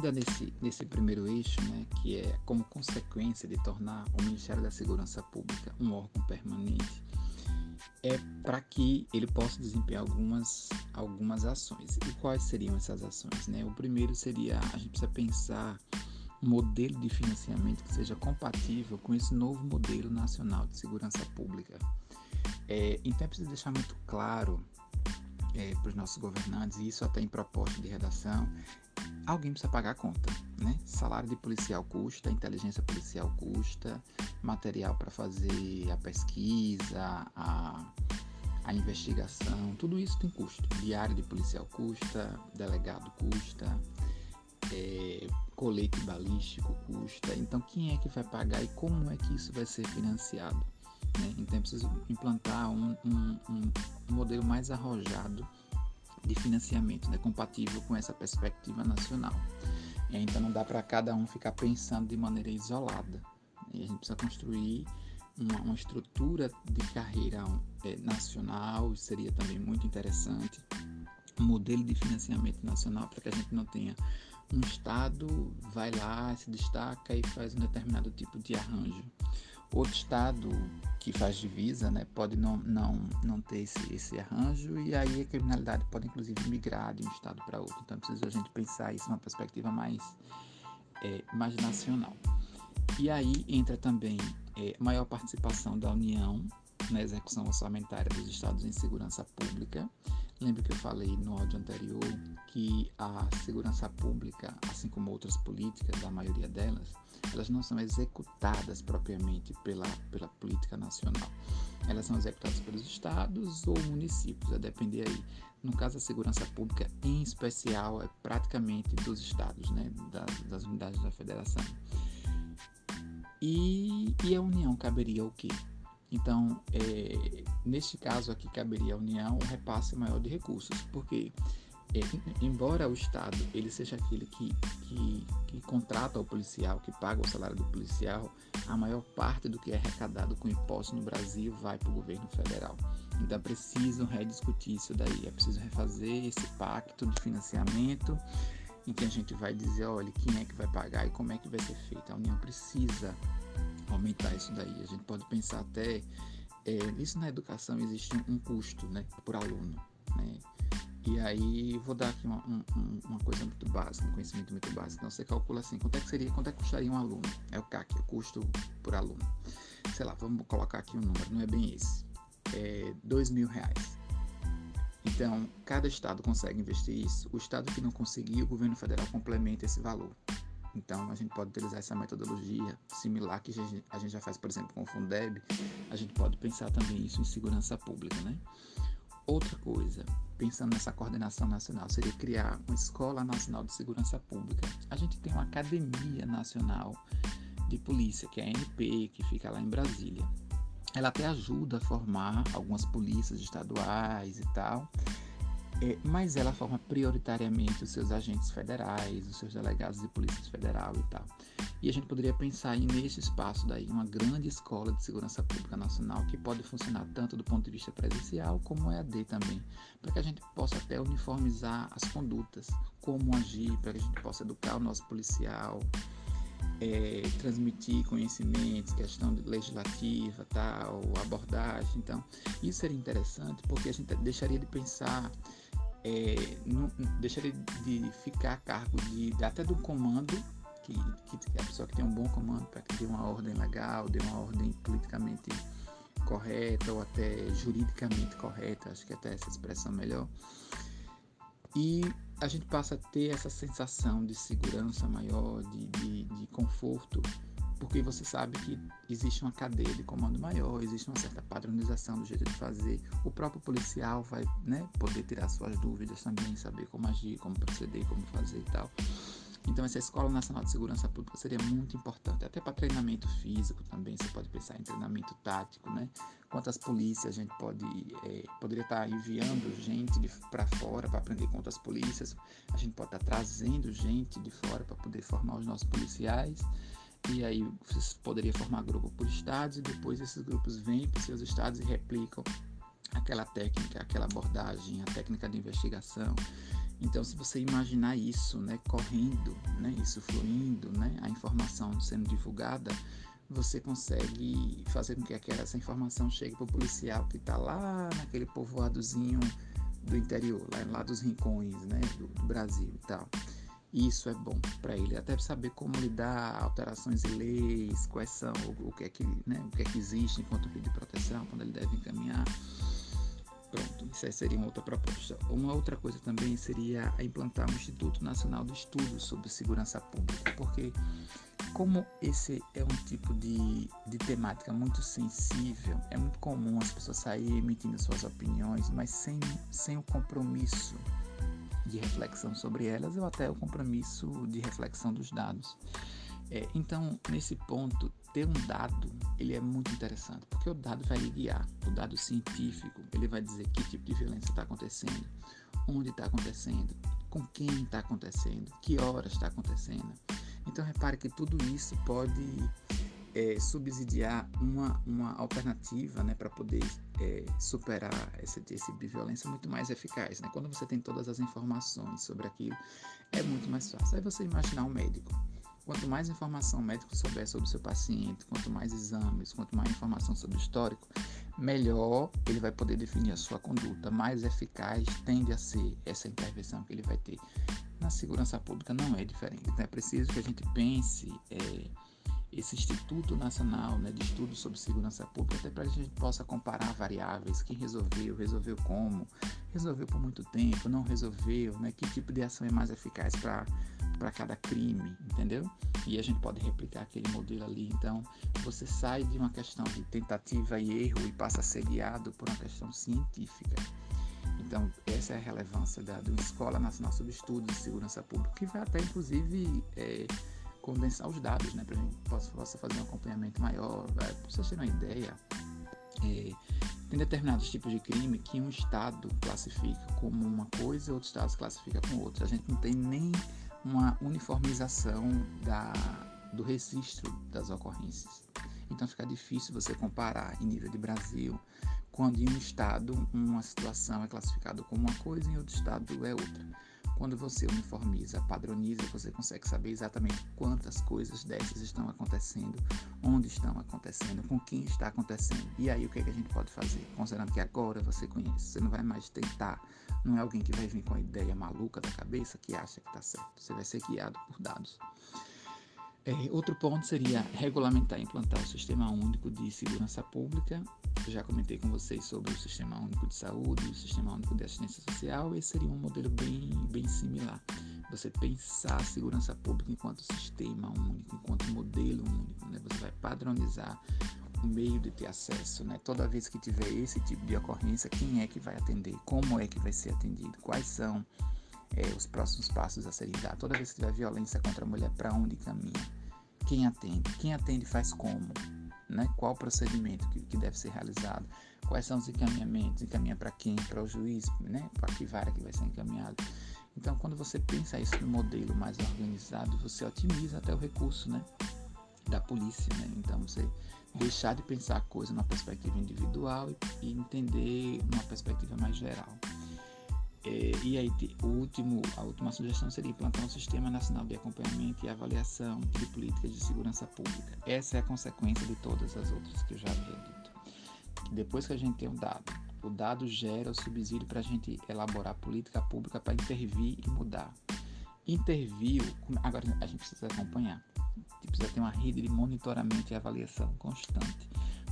ainda nesse, nesse primeiro eixo, né, que é como consequência de tornar o Ministério da Segurança Pública um órgão permanente, é para que ele possa desempenhar algumas, algumas ações. E quais seriam essas ações? Né? O primeiro seria, a gente precisa pensar um modelo de financiamento que seja compatível com esse novo modelo nacional de segurança pública. É, então é preciso deixar muito claro é, para os nossos governantes, e isso até em proposta de redação, alguém precisa pagar a conta, né? Salário de policial custa, inteligência policial custa, material para fazer a pesquisa, a, a investigação, tudo isso tem custo. Diário de policial custa, delegado custa, é, colete balístico custa. Então, quem é que vai pagar e como é que isso vai ser financiado? Né? Então, é preciso implantar um, um, um modelo mais arrojado de financiamento, né? compatível com essa perspectiva nacional. Então, não dá para cada um ficar pensando de maneira isolada. E a gente precisa construir uma, uma estrutura de carreira é, nacional, seria também muito interessante. Um modelo de financiamento nacional para que a gente não tenha um estado vai lá, se destaca e faz um determinado tipo de arranjo. Outro estado que faz divisa né, pode não, não, não ter esse, esse arranjo e aí a criminalidade pode inclusive migrar de um estado para outro. Então precisa a gente pensar isso numa perspectiva mais, é, mais nacional. E aí entra também é, maior participação da União na execução orçamentária dos estados em segurança pública. Lembra que eu falei no áudio anterior que a segurança pública, assim como outras políticas, a maioria delas, elas não são executadas propriamente pela, pela política nacional. Elas são executadas pelos estados ou municípios, a depender aí. No caso da segurança pública, em especial, é praticamente dos estados, né, das, das unidades da federação. E, e a União caberia o quê? Então, é, neste caso aqui, caberia à União um repasse maior de recursos, porque é, embora o Estado ele seja aquele que, que, que, contrata o policial, que paga o salário do policial, a maior parte do que é arrecadado com impostos no Brasil vai para o governo federal. Então preciso rediscutir isso daí, é preciso refazer esse pacto de financiamento em que a gente vai dizer, olha, quem é que vai pagar e como é que vai ser feito. A União precisa aumentar isso daí. A gente pode pensar até, é, isso na educação existe um custo né, por aluno. Né? E aí vou dar aqui uma, um, uma coisa muito básica, um conhecimento muito básico. Então você calcula assim, quanto é que seria, quanto é que custaria um aluno? É o CAC, o custo por aluno. Sei lá, vamos colocar aqui um número, não é bem esse. É dois mil reais. Então, cada estado consegue investir isso. O estado que não conseguir, o governo federal complementa esse valor. Então, a gente pode utilizar essa metodologia similar que a gente já faz, por exemplo, com o Fundeb. A gente pode pensar também isso em segurança pública, né? Outra coisa, pensando nessa coordenação nacional, seria criar uma Escola Nacional de Segurança Pública. A gente tem uma Academia Nacional de Polícia, que é a ANP, que fica lá em Brasília. Ela até ajuda a formar algumas polícias estaduais e tal, é, mas ela forma prioritariamente os seus agentes federais, os seus delegados de polícia federal e tal. E a gente poderia pensar em nesse espaço daí uma grande escola de segurança pública nacional que pode funcionar tanto do ponto de vista presencial como EAD também, para que a gente possa até uniformizar as condutas, como agir, para que a gente possa educar o nosso policial, é, transmitir conhecimentos, questão legislativa, tal, abordagem. Então, isso seria interessante porque a gente deixaria de pensar é, não, deixaria de ficar a cargo de, até do comando, que, que a pessoa que tem um bom comando para que dê uma ordem legal, dê uma ordem politicamente correta ou até juridicamente correta, acho que até essa expressão melhor. E a gente passa a ter essa sensação de segurança maior, de, de, de conforto porque você sabe que existe uma cadeia de comando maior, existe uma certa padronização do jeito de fazer. O próprio policial vai né, poder tirar suas dúvidas também, saber como agir, como proceder, como fazer e tal. Então, essa Escola Nacional de Segurança Pública seria muito importante, até para treinamento físico também. Você pode pensar em treinamento tático, né? Quantas polícias a gente pode é, poderia estar tá enviando gente para fora para aprender com outras polícias. A gente pode estar tá trazendo gente de fora para poder formar os nossos policiais. E aí você poderia formar grupo por estados e depois esses grupos vêm para seus estados e replicam aquela técnica, aquela abordagem, a técnica de investigação. Então, se você imaginar isso, né, correndo, né, isso fluindo, né, a informação sendo divulgada, você consegue fazer com que aquela, essa informação chegue para o policial que está lá naquele povoadozinho do interior, lá, lá dos rincões né, do, do Brasil e tal. Isso é bom para ele, até saber como lidar, alterações em leis, quais são, o, o, que é que, né, o que é que existe enquanto pedido de proteção, quando ele deve encaminhar. Pronto, isso aí seria uma outra proposta. Uma outra coisa também seria implantar um Instituto Nacional de Estudos sobre Segurança Pública, porque como esse é um tipo de, de temática muito sensível, é muito comum as pessoas saírem emitindo suas opiniões, mas sem, sem o compromisso de reflexão sobre elas ou até o compromisso de reflexão dos dados. É, então, nesse ponto, ter um dado ele é muito interessante, porque o dado vai lhe guiar. O dado científico ele vai dizer que tipo de violência está acontecendo, onde está acontecendo, com quem está acontecendo, que horas está acontecendo. Então, repare que tudo isso pode é, subsidiar uma, uma alternativa né, para poder é, superar esse, esse de violência muito mais eficaz. Né? Quando você tem todas as informações sobre aquilo, é muito mais fácil. Aí você imaginar um médico. Quanto mais informação o médico souber sobre o seu paciente, quanto mais exames, quanto mais informação sobre o histórico, melhor ele vai poder definir a sua conduta. Mais eficaz tende a ser essa intervenção que ele vai ter. Na segurança pública não é diferente. Então é preciso que a gente pense. É, esse Instituto Nacional né, de Estudos sobre Segurança Pública, até para que a gente possa comparar variáveis, quem resolveu, resolveu como, resolveu por muito tempo, não resolveu, né, que tipo de ação é mais eficaz para cada crime, entendeu? E a gente pode replicar aquele modelo ali. Então, você sai de uma questão de tentativa e erro e passa a ser guiado por uma questão científica. Então, essa é a relevância da, da Escola Nacional sobre Estudos de Segurança Pública, que vai até, inclusive, é, condensar os dados, né, para a gente possa, fazer um acompanhamento maior. Para vocês terem uma ideia, é, tem determinados tipos de crime que um estado classifica como uma coisa e outro estado classifica como outra. A gente não tem nem uma uniformização da, do registro das ocorrências. Então fica difícil você comparar em nível de Brasil quando em um estado uma situação é classificada como uma coisa e em outro estado é outra. Quando você uniformiza, padroniza, você consegue saber exatamente quantas coisas dessas estão acontecendo, onde estão acontecendo, com quem está acontecendo. E aí o que, é que a gente pode fazer? Considerando que agora você conhece, você não vai mais tentar, não é alguém que vai vir com a ideia maluca da cabeça que acha que está certo. Você vai ser guiado por dados. É, outro ponto seria regulamentar e implantar o Sistema Único de Segurança Pública. Eu já comentei com vocês sobre o Sistema Único de Saúde e o Sistema Único de Assistência Social. Esse seria um modelo bem, bem similar. Você pensar a segurança pública enquanto sistema único, enquanto modelo único. Né? Você vai padronizar o meio de ter acesso. Né? Toda vez que tiver esse tipo de ocorrência, quem é que vai atender? Como é que vai ser atendido? Quais são é, os próximos passos a serem dados. Toda vez que tiver violência contra a mulher, para onde caminha? Quem atende? Quem atende faz como? Né? Qual procedimento que, que deve ser realizado? Quais são os encaminhamentos? Encaminha para quem? Para o juiz? Né? Para que vara que vai ser encaminhado? Então, quando você pensa isso no modelo mais organizado, você otimiza até o recurso né? da polícia. Né? Então, você deixar de pensar a coisa numa perspectiva individual e, e entender uma perspectiva mais geral. É, e aí, o último, a última sugestão seria implantar um sistema nacional de acompanhamento e avaliação de políticas de segurança pública. Essa é a consequência de todas as outras que eu já havia dito. Depois que a gente tem um dado, o dado gera o subsídio para a gente elaborar política pública para intervir e mudar. Interviu, agora a gente precisa acompanhar. A gente precisa ter uma rede de monitoramento e avaliação constante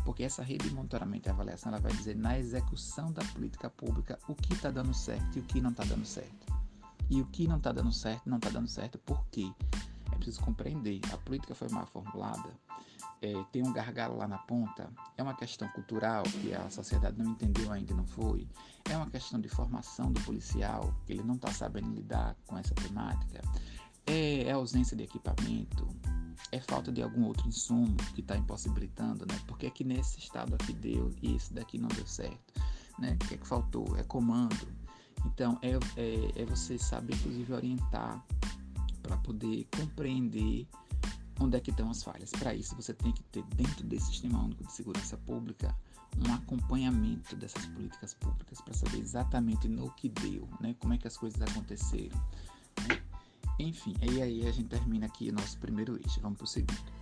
porque essa rede de monitoramento e avaliação ela vai dizer na execução da política pública o que está dando certo e o que não está dando certo. E o que não está dando certo, não está dando certo por quê? É preciso compreender. A política foi mal formulada, é, tem um gargalo lá na ponta, é uma questão cultural que a sociedade não entendeu ainda, não foi. É uma questão de formação do policial, que ele não está sabendo lidar com essa temática. É, é ausência de equipamento, é falta de algum outro insumo que está impossibilitando, né? Porque é que nesse estado aqui deu e esse daqui não deu certo, né? O que é que faltou? É comando. Então, é, é, é você saber, inclusive, orientar para poder compreender onde é que estão as falhas. Para isso, você tem que ter dentro desse sistema único de segurança pública um acompanhamento dessas políticas públicas para saber exatamente no que deu, né? Como é que as coisas aconteceram. Né? Enfim, e aí a gente termina aqui o nosso primeiro eixo. Vamos para o segundo.